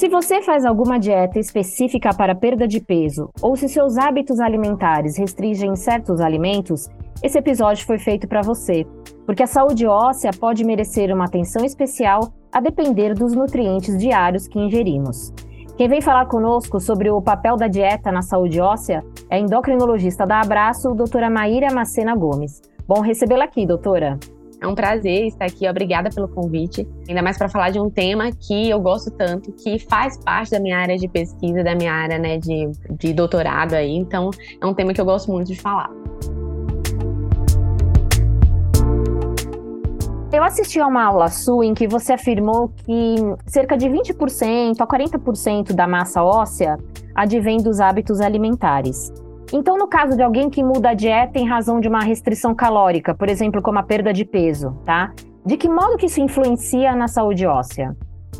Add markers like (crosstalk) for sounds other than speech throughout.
Se você faz alguma dieta específica para perda de peso ou se seus hábitos alimentares restringem certos alimentos, esse episódio foi feito para você, porque a saúde óssea pode merecer uma atenção especial a depender dos nutrientes diários que ingerimos. Quem vem falar conosco sobre o papel da dieta na saúde óssea é a endocrinologista da Abraço, doutora Maíra Macena Gomes. Bom recebê-la aqui, doutora. É um prazer estar aqui, obrigada pelo convite. Ainda mais para falar de um tema que eu gosto tanto, que faz parte da minha área de pesquisa, da minha área né, de, de doutorado aí. Então, é um tema que eu gosto muito de falar. Eu assisti a uma aula sua em que você afirmou que cerca de 20% a 40% da massa óssea advém dos hábitos alimentares. Então, no caso de alguém que muda a dieta em razão de uma restrição calórica, por exemplo, como a perda de peso, tá? De que modo que isso influencia na saúde óssea?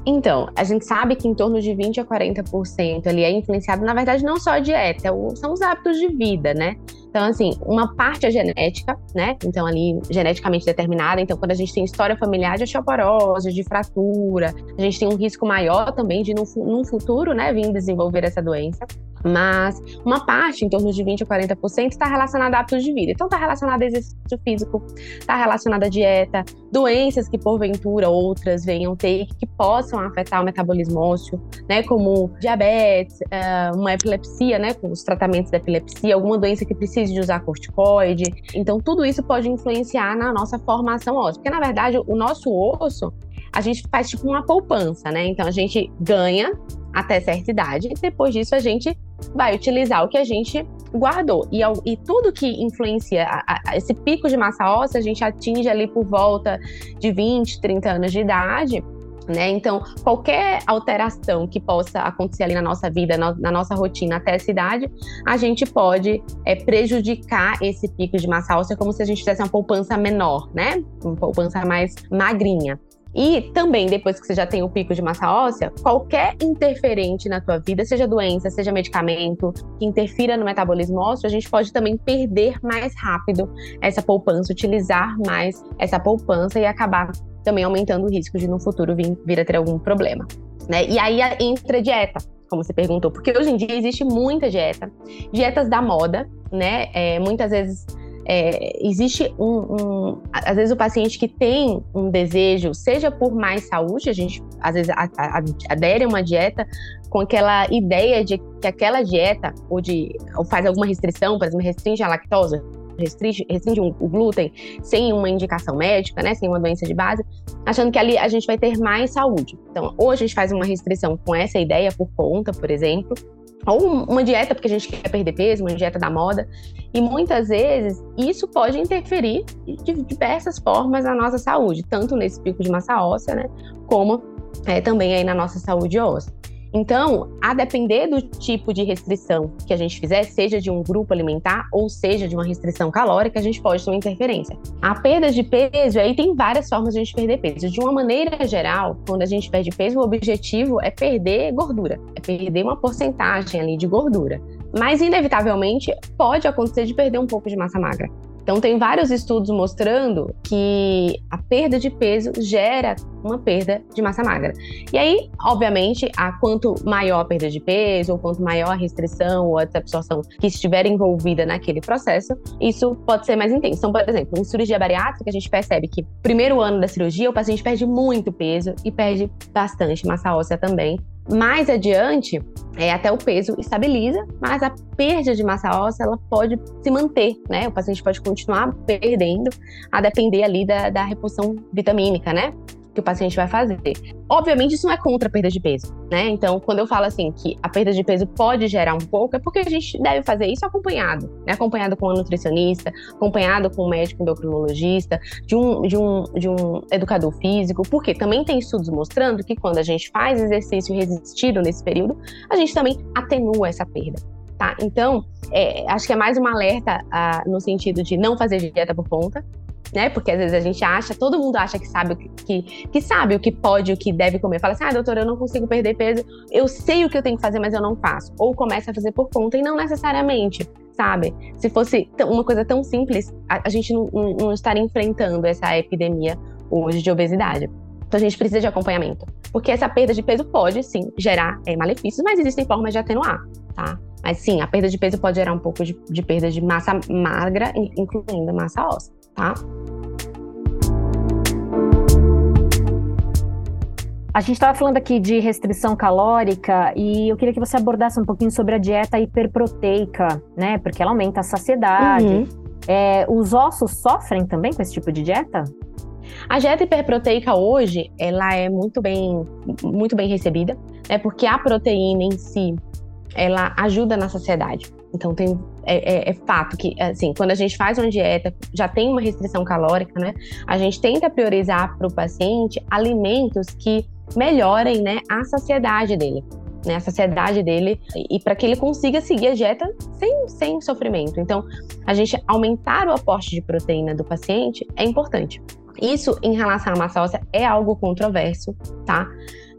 Então, a gente sabe que em torno de 20 a 40% ali é influenciado, na verdade, não só a dieta, são os hábitos de vida, né? Então, assim, uma parte é genética, né? Então, ali, geneticamente determinada. Então, quando a gente tem história familiar de osteoporose, de fratura, a gente tem um risco maior também de, num, futuro, né, vir desenvolver essa doença. Mas uma parte, em torno de 20 a 40%, está relacionada a hábitos de vida. Então, está relacionada a exercício físico, está relacionada a dieta, doenças que, porventura, outras venham ter que possam afetar o metabolismo ósseo, né? Como diabetes, eh, uma epilepsia, né? Com os tratamentos da epilepsia, alguma doença que precise de usar corticoide. Então, tudo isso pode influenciar na nossa formação óssea. Porque, na verdade, o nosso osso, a gente faz tipo uma poupança, né? Então, a gente ganha até certa idade, e depois disso a gente vai utilizar o que a gente guardou. E, e tudo que influencia a, a, esse pico de massa óssea, a gente atinge ali por volta de 20, 30 anos de idade. Né? Então, qualquer alteração que possa acontecer ali na nossa vida, na, na nossa rotina até essa idade, a gente pode é, prejudicar esse pico de massa óssea como se a gente tivesse uma poupança menor, né? Uma poupança mais magrinha. E também, depois que você já tem o pico de massa óssea, qualquer interferente na tua vida, seja doença, seja medicamento, que interfira no metabolismo ósseo, a gente pode também perder mais rápido essa poupança, utilizar mais essa poupança e acabar também aumentando o risco de no futuro vir, vir a ter algum problema. Né? E aí entra a dieta, como você perguntou, porque hoje em dia existe muita dieta, dietas da moda, né? É, muitas vezes é, existe um, um, Às vezes o paciente que tem um desejo, seja por mais saúde, a gente às vezes a, a, adere a uma dieta com aquela ideia de que aquela dieta, ou de ou faz alguma restrição, por exemplo, restringe a lactose, restringe, restringe o glúten sem uma indicação médica, né, sem uma doença de base, achando que ali a gente vai ter mais saúde. Então, ou a gente faz uma restrição com essa ideia por conta, por exemplo, ou uma dieta porque a gente quer perder peso, uma dieta da moda. E muitas vezes isso pode interferir de diversas formas na nossa saúde, tanto nesse pico de massa óssea, né, como é, também aí na nossa saúde óssea. Então, a depender do tipo de restrição que a gente fizer, seja de um grupo alimentar ou seja de uma restrição calórica, a gente pode ter uma interferência. A perda de peso, aí tem várias formas de a gente perder peso. De uma maneira geral, quando a gente perde peso, o objetivo é perder gordura, é perder uma porcentagem ali de gordura. Mas, inevitavelmente, pode acontecer de perder um pouco de massa magra. Então, tem vários estudos mostrando que a perda de peso gera uma perda de massa magra. E aí, obviamente, a quanto maior a perda de peso, ou quanto maior a restrição ou a absorção que estiver envolvida naquele processo, isso pode ser mais intenso. Então, por exemplo, em cirurgia bariátrica, a gente percebe que primeiro ano da cirurgia, o paciente perde muito peso e perde bastante massa óssea também. Mais adiante, é, até o peso estabiliza, mas a perda de massa óssea ela pode se manter, né? O paciente pode continuar perdendo, a depender ali da, da reposição vitamínica, né? Que o paciente vai fazer. Obviamente, isso não é contra a perda de peso, né? Então, quando eu falo assim que a perda de peso pode gerar um pouco, é porque a gente deve fazer isso acompanhado, né? Acompanhado com um nutricionista, acompanhado com um médico endocrinologista, de um, de um, de um educador físico, porque também tem estudos mostrando que quando a gente faz exercício resistido nesse período, a gente também atenua essa perda. Tá? Então, é, acho que é mais um alerta ah, no sentido de não fazer dieta por conta, né? Porque às vezes a gente acha, todo mundo acha que sabe que, que sabe o que pode, o que deve comer. Fala assim, ah, doutora, eu não consigo perder peso, eu sei o que eu tenho que fazer, mas eu não faço. Ou começa a fazer por conta e não necessariamente, sabe? Se fosse uma coisa tão simples, a, a gente não, não, não estaria enfrentando essa epidemia hoje de obesidade. Então a gente precisa de acompanhamento. porque essa perda de peso pode sim gerar é, malefícios, mas existem formas de atenuar, tá? Mas sim, a perda de peso pode gerar um pouco de, de perda de massa magra, incluindo massa óssea, tá? A gente estava falando aqui de restrição calórica e eu queria que você abordasse um pouquinho sobre a dieta hiperproteica, né? Porque ela aumenta a saciedade. Uhum. É, os ossos sofrem também com esse tipo de dieta? A dieta hiperproteica hoje, ela é muito bem, muito bem recebida, né? Porque a proteína em si, ela ajuda na saciedade. Então tem é, é, é, fato que assim, quando a gente faz uma dieta, já tem uma restrição calórica, né? A gente tenta priorizar para o paciente alimentos que melhorem, né, a saciedade dele. Né, a saciedade dele e para que ele consiga seguir a dieta sem, sem sofrimento. Então, a gente aumentar o aporte de proteína do paciente é importante. Isso, em relação à massa óssea, é algo controverso, tá?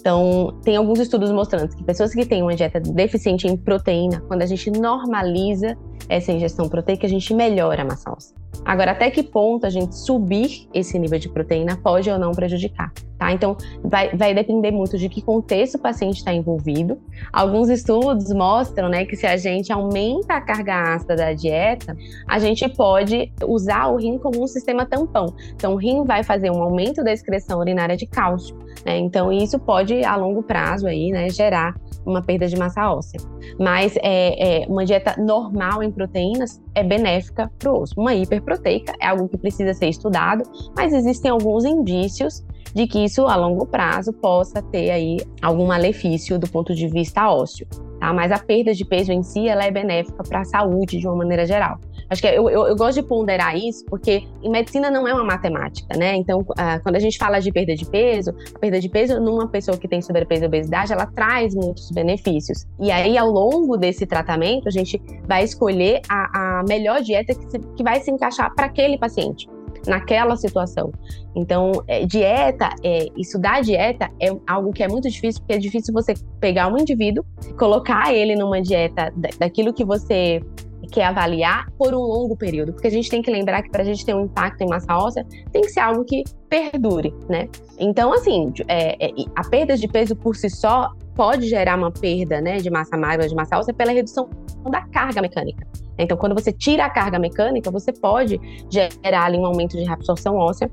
Então, tem alguns estudos mostrando que pessoas que têm uma dieta deficiente em proteína, quando a gente normaliza essa ingestão proteica, a gente melhora a massa óssea. Agora, até que ponto a gente subir esse nível de proteína pode ou não prejudicar, tá? Então, vai, vai depender muito de que contexto o paciente está envolvido. Alguns estudos mostram, né, que se a gente aumenta a carga ácida da dieta, a gente pode usar o rim como um sistema tampão. Então, o rim vai fazer um aumento da excreção urinária de cálcio, né? Então, isso pode, a longo prazo, aí, né, gerar uma perda de massa óssea. Mas é, é, uma dieta normal em proteínas é benéfica para o osso. Uma hiperproteica é algo que precisa ser estudado, mas existem alguns indícios de que isso a longo prazo possa ter aí algum malefício do ponto de vista ósseo. Tá? Mas a perda de peso em si ela é benéfica para a saúde de uma maneira geral. Acho que eu, eu, eu, gosto de ponderar isso porque em medicina não é uma matemática, né? Então, uh, quando a gente fala de perda de peso, a perda de peso numa pessoa que tem sobrepeso e obesidade, ela traz muitos benefícios. E aí, ao longo desse tratamento, a gente vai escolher a, a melhor dieta que, se, que vai se encaixar para aquele paciente naquela situação. Então, é, dieta, é, estudar dieta é algo que é muito difícil, porque é difícil você pegar um indivíduo, colocar ele numa dieta daquilo que você quer avaliar por um longo período, porque a gente tem que lembrar que para a gente ter um impacto em massa óssea, tem que ser algo que perdure, né? Então, assim, é, é, a perda de peso por si só pode gerar uma perda, né, de massa magra, de massa óssea, pela redução da carga mecânica. Então, quando você tira a carga mecânica, você pode gerar ali um aumento de reabsorção óssea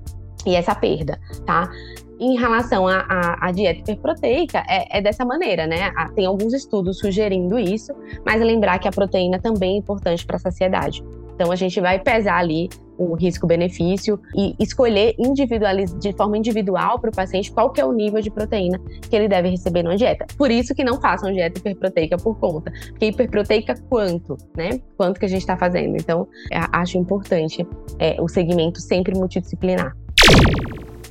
e essa perda, tá? Em relação à dieta hiperproteica, é, é, dessa maneira, né? Tem alguns estudos sugerindo isso, mas lembrar que a proteína também é importante para a saciedade. Então, a gente vai pesar ali o risco-benefício e escolher de forma individual para o paciente qual que é o nível de proteína que ele deve receber numa dieta. Por isso que não façam dieta hiperproteica por conta. Porque hiperproteica quanto, né? Quanto que a gente está fazendo. Então, acho importante é, o segmento sempre multidisciplinar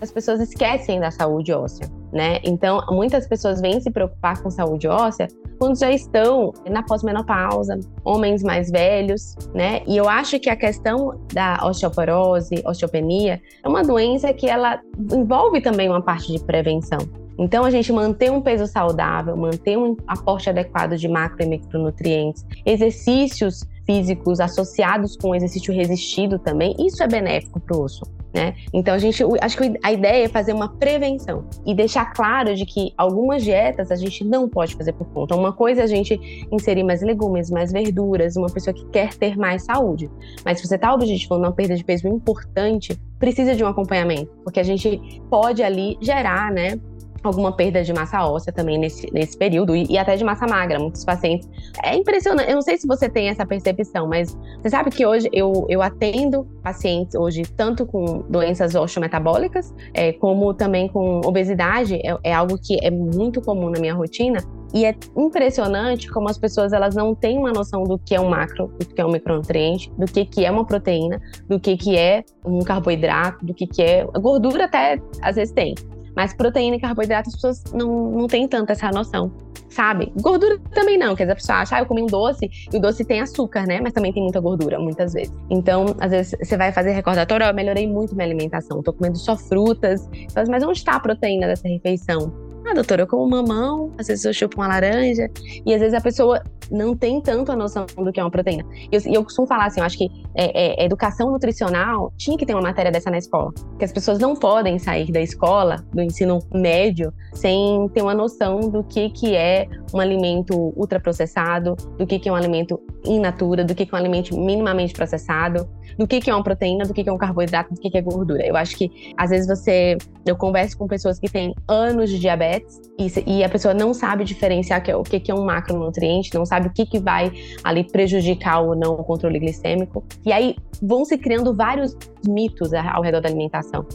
as pessoas esquecem da saúde óssea, né? Então, muitas pessoas vêm se preocupar com saúde óssea quando já estão na pós-menopausa, homens mais velhos, né? E eu acho que a questão da osteoporose, osteopenia, é uma doença que ela envolve também uma parte de prevenção. Então, a gente manter um peso saudável, manter um aporte adequado de macro e micronutrientes, exercícios físicos associados com exercício resistido também, isso é benéfico para o osso. Né? Então a gente, acho que a ideia é fazer uma prevenção e deixar claro de que algumas dietas a gente não pode fazer por conta. Uma coisa é a gente inserir mais legumes, mais verduras, uma pessoa que quer ter mais saúde. Mas se você está objetivando uma perda de peso importante, precisa de um acompanhamento, porque a gente pode ali gerar, né, alguma perda de massa óssea também nesse, nesse período e, e, até de massa magra. Muitos pacientes. É impressionante. Eu não sei se você tem essa percepção, mas você sabe que hoje eu, eu atendo pacientes hoje tanto com doenças osteometabólicas, é, como também com obesidade. É, é algo que é muito comum na minha rotina. E é impressionante como as pessoas elas não têm uma noção do que é um macro, do que é um micronutriente, do que, que é uma proteína, do que, que é um carboidrato, do que, que é. Gordura até às vezes tem, mas proteína e carboidrato, as pessoas não, não têm tanta essa noção, sabe? Gordura também não, quer dizer, a pessoa acha, ah, eu comi um doce, e o doce tem açúcar, né? Mas também tem muita gordura, muitas vezes. Então, às vezes, você vai fazer recordatório, oh, eu melhorei muito minha alimentação, tô comendo só frutas. Mas onde está a proteína dessa refeição? Ah, doutora, eu como mamão, às vezes eu chupo uma laranja, e às vezes a pessoa não tem tanto a noção do que é uma proteína. E eu, eu, costumo falar assim, eu acho que é, é, educação nutricional tinha que ter uma matéria dessa na escola. Porque as pessoas não podem sair da escola, do ensino médio, sem ter uma noção do que, que é um alimento ultraprocessado, do que, que é um alimento in natura, do que, que é um alimento minimamente processado, do que, que é uma proteína, do que, que é um carboidrato, do que, que é gordura. Eu acho que, às vezes, você. Eu converso com pessoas que têm anos de diabetes e, e a pessoa não sabe diferenciar o que, que é um macronutriente, não sabe o que, que vai ali prejudicar ou não o controle glicêmico. E aí vão se criando vários mitos ao redor da alimentação.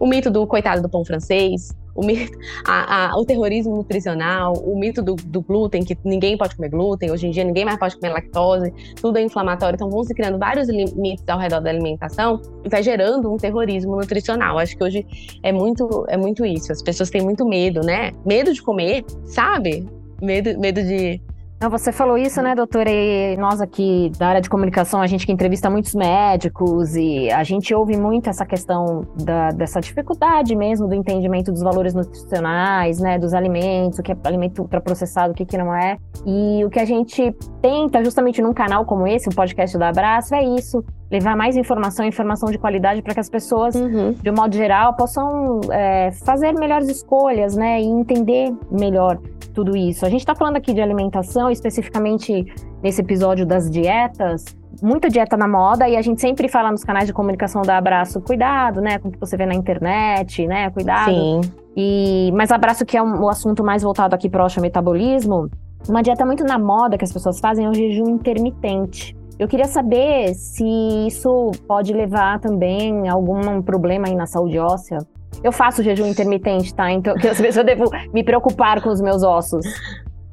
O mito do coitado do pão francês, o, mito, a, a, o terrorismo nutricional, o mito do, do, glúten, que ninguém pode comer glúten, hoje em dia ninguém mais pode comer lactose, tudo é inflamatório. Então vão se criando vários mitos ao redor da alimentação e vai gerando um terrorismo nutricional. Acho que hoje é muito, é muito isso. As pessoas têm muito medo, né? Medo de comer, sabe? Medo, medo de não, você falou isso, né, doutora? E nós aqui da área de comunicação, a gente que entrevista muitos médicos e a gente ouve muito essa questão da, dessa dificuldade mesmo do entendimento dos valores nutricionais, né, dos alimentos, o que é alimento ultraprocessado, o que, que não é. E o que a gente tenta, justamente num canal como esse, o podcast da Abraço, é isso: levar mais informação, informação de qualidade para que as pessoas, uhum. de um modo geral, possam é, fazer melhores escolhas, né, e entender melhor tudo isso. A gente está falando aqui de alimentação, especificamente nesse episódio das dietas. Muita dieta na moda e a gente sempre fala nos canais de comunicação da Abraço, cuidado, né, com o que você vê na internet, né, cuidado. Sim. E, mas Abraço, que é um, o assunto mais voltado aqui para o metabolismo, uma dieta muito na moda que as pessoas fazem é o jejum intermitente. Eu queria saber se isso pode levar também a algum problema aí na saúde óssea. Eu faço jejum intermitente, tá? Então, às vezes eu devo me preocupar com os meus ossos.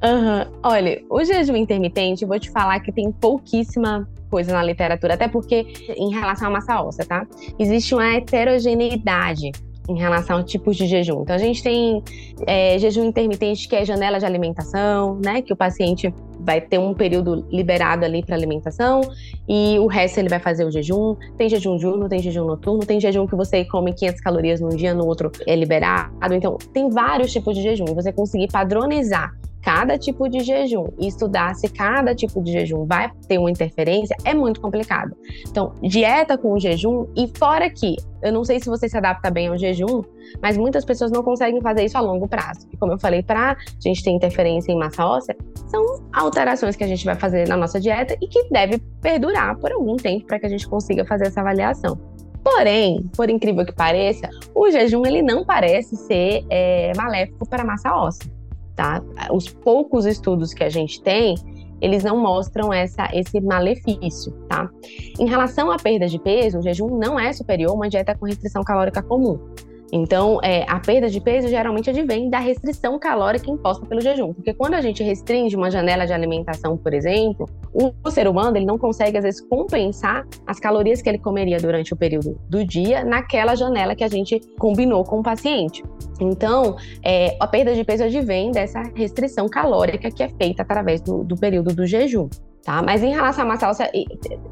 Uhum. Olha, o jejum intermitente, eu vou te falar que tem pouquíssima coisa na literatura, até porque em relação à massa óssea, tá? Existe uma heterogeneidade em relação a tipos de jejum. Então, a gente tem é, jejum intermitente, que é janela de alimentação, né? Que o paciente vai ter um período liberado ali para alimentação e o resto ele vai fazer o jejum. Tem jejum diurno, tem jejum noturno, tem jejum que você come 500 calorias num dia, no outro é liberado. Então, tem vários tipos de jejum. E você conseguir padronizar cada tipo de jejum e estudar se cada tipo de jejum vai ter uma interferência é muito complicado. Então, dieta com o jejum e fora que eu não sei se você se adapta bem ao jejum, mas muitas pessoas não conseguem fazer isso a longo prazo. E como eu falei, para a gente ter interferência em massa óssea, são alterações que a gente vai fazer na nossa dieta e que deve perdurar por algum tempo para que a gente consiga fazer essa avaliação. Porém, por incrível que pareça, o jejum ele não parece ser é, maléfico para a massa óssea tá? Os poucos estudos que a gente tem, eles não mostram essa, esse malefício, tá? Em relação à perda de peso, o jejum não é superior a uma dieta com restrição calórica comum. Então, é, a perda de peso geralmente advém da restrição calórica imposta pelo jejum. Porque quando a gente restringe uma janela de alimentação, por exemplo, o ser humano ele não consegue, às vezes, compensar as calorias que ele comeria durante o período do dia naquela janela que a gente combinou com o paciente. Então, é, a perda de peso advém dessa restrição calórica que é feita através do, do período do jejum. Tá? Mas em relação à massa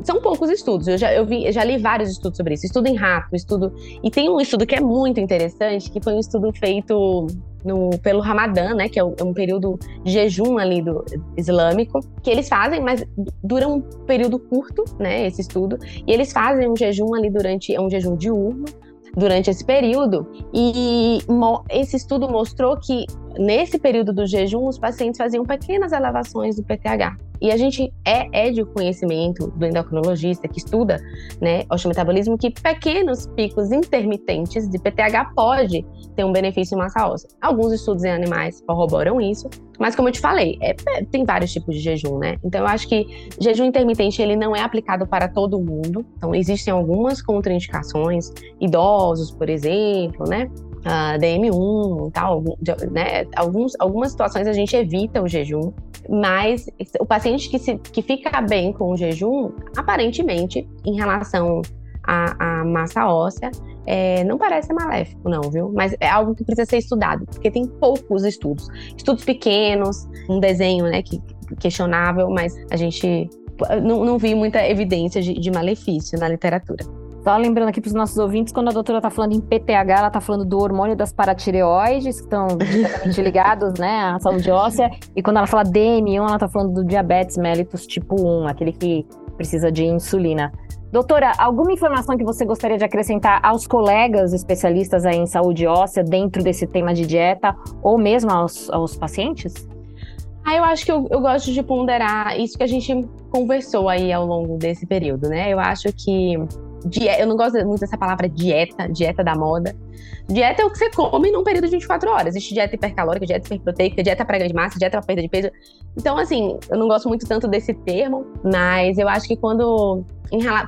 são poucos estudos. Eu já, eu, vi, eu já li vários estudos sobre isso. Estudo em rato, estudo. E tem um estudo que é muito interessante, que foi um estudo feito no, pelo Ramadã, né? Que é, é um período de jejum ali do islâmico, que eles fazem, mas dura um período curto, né? Esse estudo. E eles fazem um jejum ali durante. É um jejum diurno durante esse período. E esse estudo mostrou que nesse período do jejum, os pacientes faziam pequenas elevações do PTH. E a gente é, é de conhecimento do endocrinologista que estuda né, osteometabolismo que pequenos picos intermitentes de PTH pode ter um benefício em massa óssea. Alguns estudos em animais corroboram isso, mas como eu te falei, é, é, tem vários tipos de jejum, né? Então eu acho que jejum intermitente ele não é aplicado para todo mundo. Então existem algumas contraindicações, idosos, por exemplo, né? Uh, DM1 e tal, né? Alguns, algumas situações a gente evita o jejum, mas o paciente que, se, que fica bem com o jejum, aparentemente, em relação à, à massa óssea, é, não parece maléfico, não, viu? Mas é algo que precisa ser estudado, porque tem poucos estudos. Estudos pequenos, um desenho, né, que, questionável, mas a gente não, não vi muita evidência de, de malefício na literatura. Só lembrando aqui para os nossos ouvintes, quando a doutora está falando em PTH, ela está falando do hormônio das paratireoides, que estão (laughs) diretamente ligados né, à saúde óssea. E quando ela fala DM1, ela está falando do diabetes mellitus tipo 1, aquele que precisa de insulina. Doutora, alguma informação que você gostaria de acrescentar aos colegas especialistas em saúde óssea dentro desse tema de dieta ou mesmo aos, aos pacientes? Ah, eu acho que eu, eu, gosto de ponderar isso que a gente conversou aí ao longo desse período, né? Eu acho que eu não gosto muito dessa palavra dieta, dieta da moda. Dieta é o que você come num período de 24 horas. Existe dieta hipercalórica, dieta hiperproteica, dieta para ganho de massa, dieta para perda de peso. Então, assim, eu não gosto muito tanto desse termo, mas eu acho que quando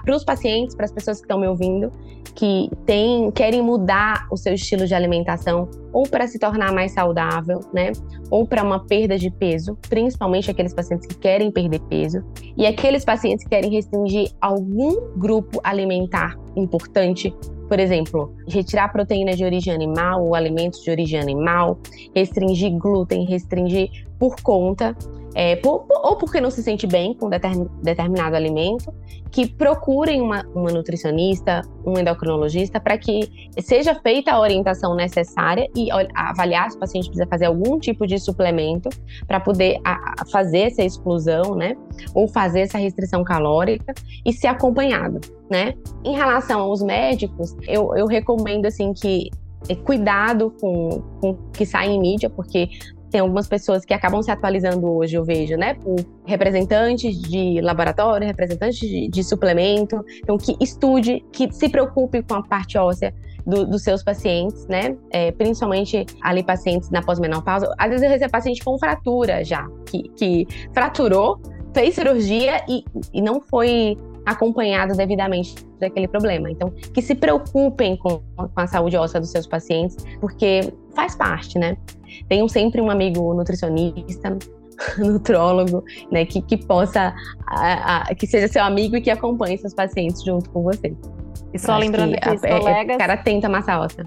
para os pacientes, para as pessoas que estão me ouvindo, que tem, querem mudar o seu estilo de alimentação ou para se tornar mais saudável, né? Ou para uma perda de peso, principalmente aqueles pacientes que querem perder peso e aqueles pacientes que querem restringir algum grupo alimentar importante por exemplo, retirar proteína de origem animal ou alimentos de origem animal, restringir glúten, restringir por conta é, por, ou porque não se sente bem com determin, determinado alimento, que procurem uma, uma nutricionista, um endocrinologista, para que seja feita a orientação necessária e avaliar se o paciente precisa fazer algum tipo de suplemento para poder a, a fazer essa exclusão, né? Ou fazer essa restrição calórica e ser acompanhado, né? Em relação aos médicos, eu, eu recomendo, assim, que é, cuidado com, com o que sai em mídia, porque tem algumas pessoas que acabam se atualizando hoje, eu vejo, né? Por representantes de laboratório, representantes de, de suplemento. Então, que estude, que se preocupe com a parte óssea do, dos seus pacientes, né? É, principalmente ali pacientes na pós-menopausa. Às vezes eu recebo paciente com fratura já, que, que fraturou, fez cirurgia e, e não foi acompanhado devidamente daquele problema. Então, que se preocupem com, com a saúde óssea dos seus pacientes, porque faz parte, né? Tenham sempre um amigo nutricionista, (laughs) nutrólogo, né, que, que possa, a, a, que seja seu amigo e que acompanhe seus pacientes junto com você. E só lembrando que, que os é, colegas... Ficar atento à massa óssea.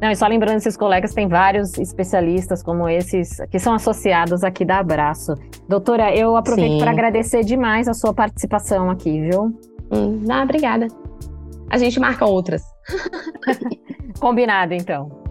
Não, e só lembrando esses colegas, tem vários especialistas como esses que são associados aqui da Abraço. Doutora, eu aproveito para agradecer demais a sua participação aqui, viu? Hum, não, obrigada. A gente marca outras. (laughs) Combinado, então.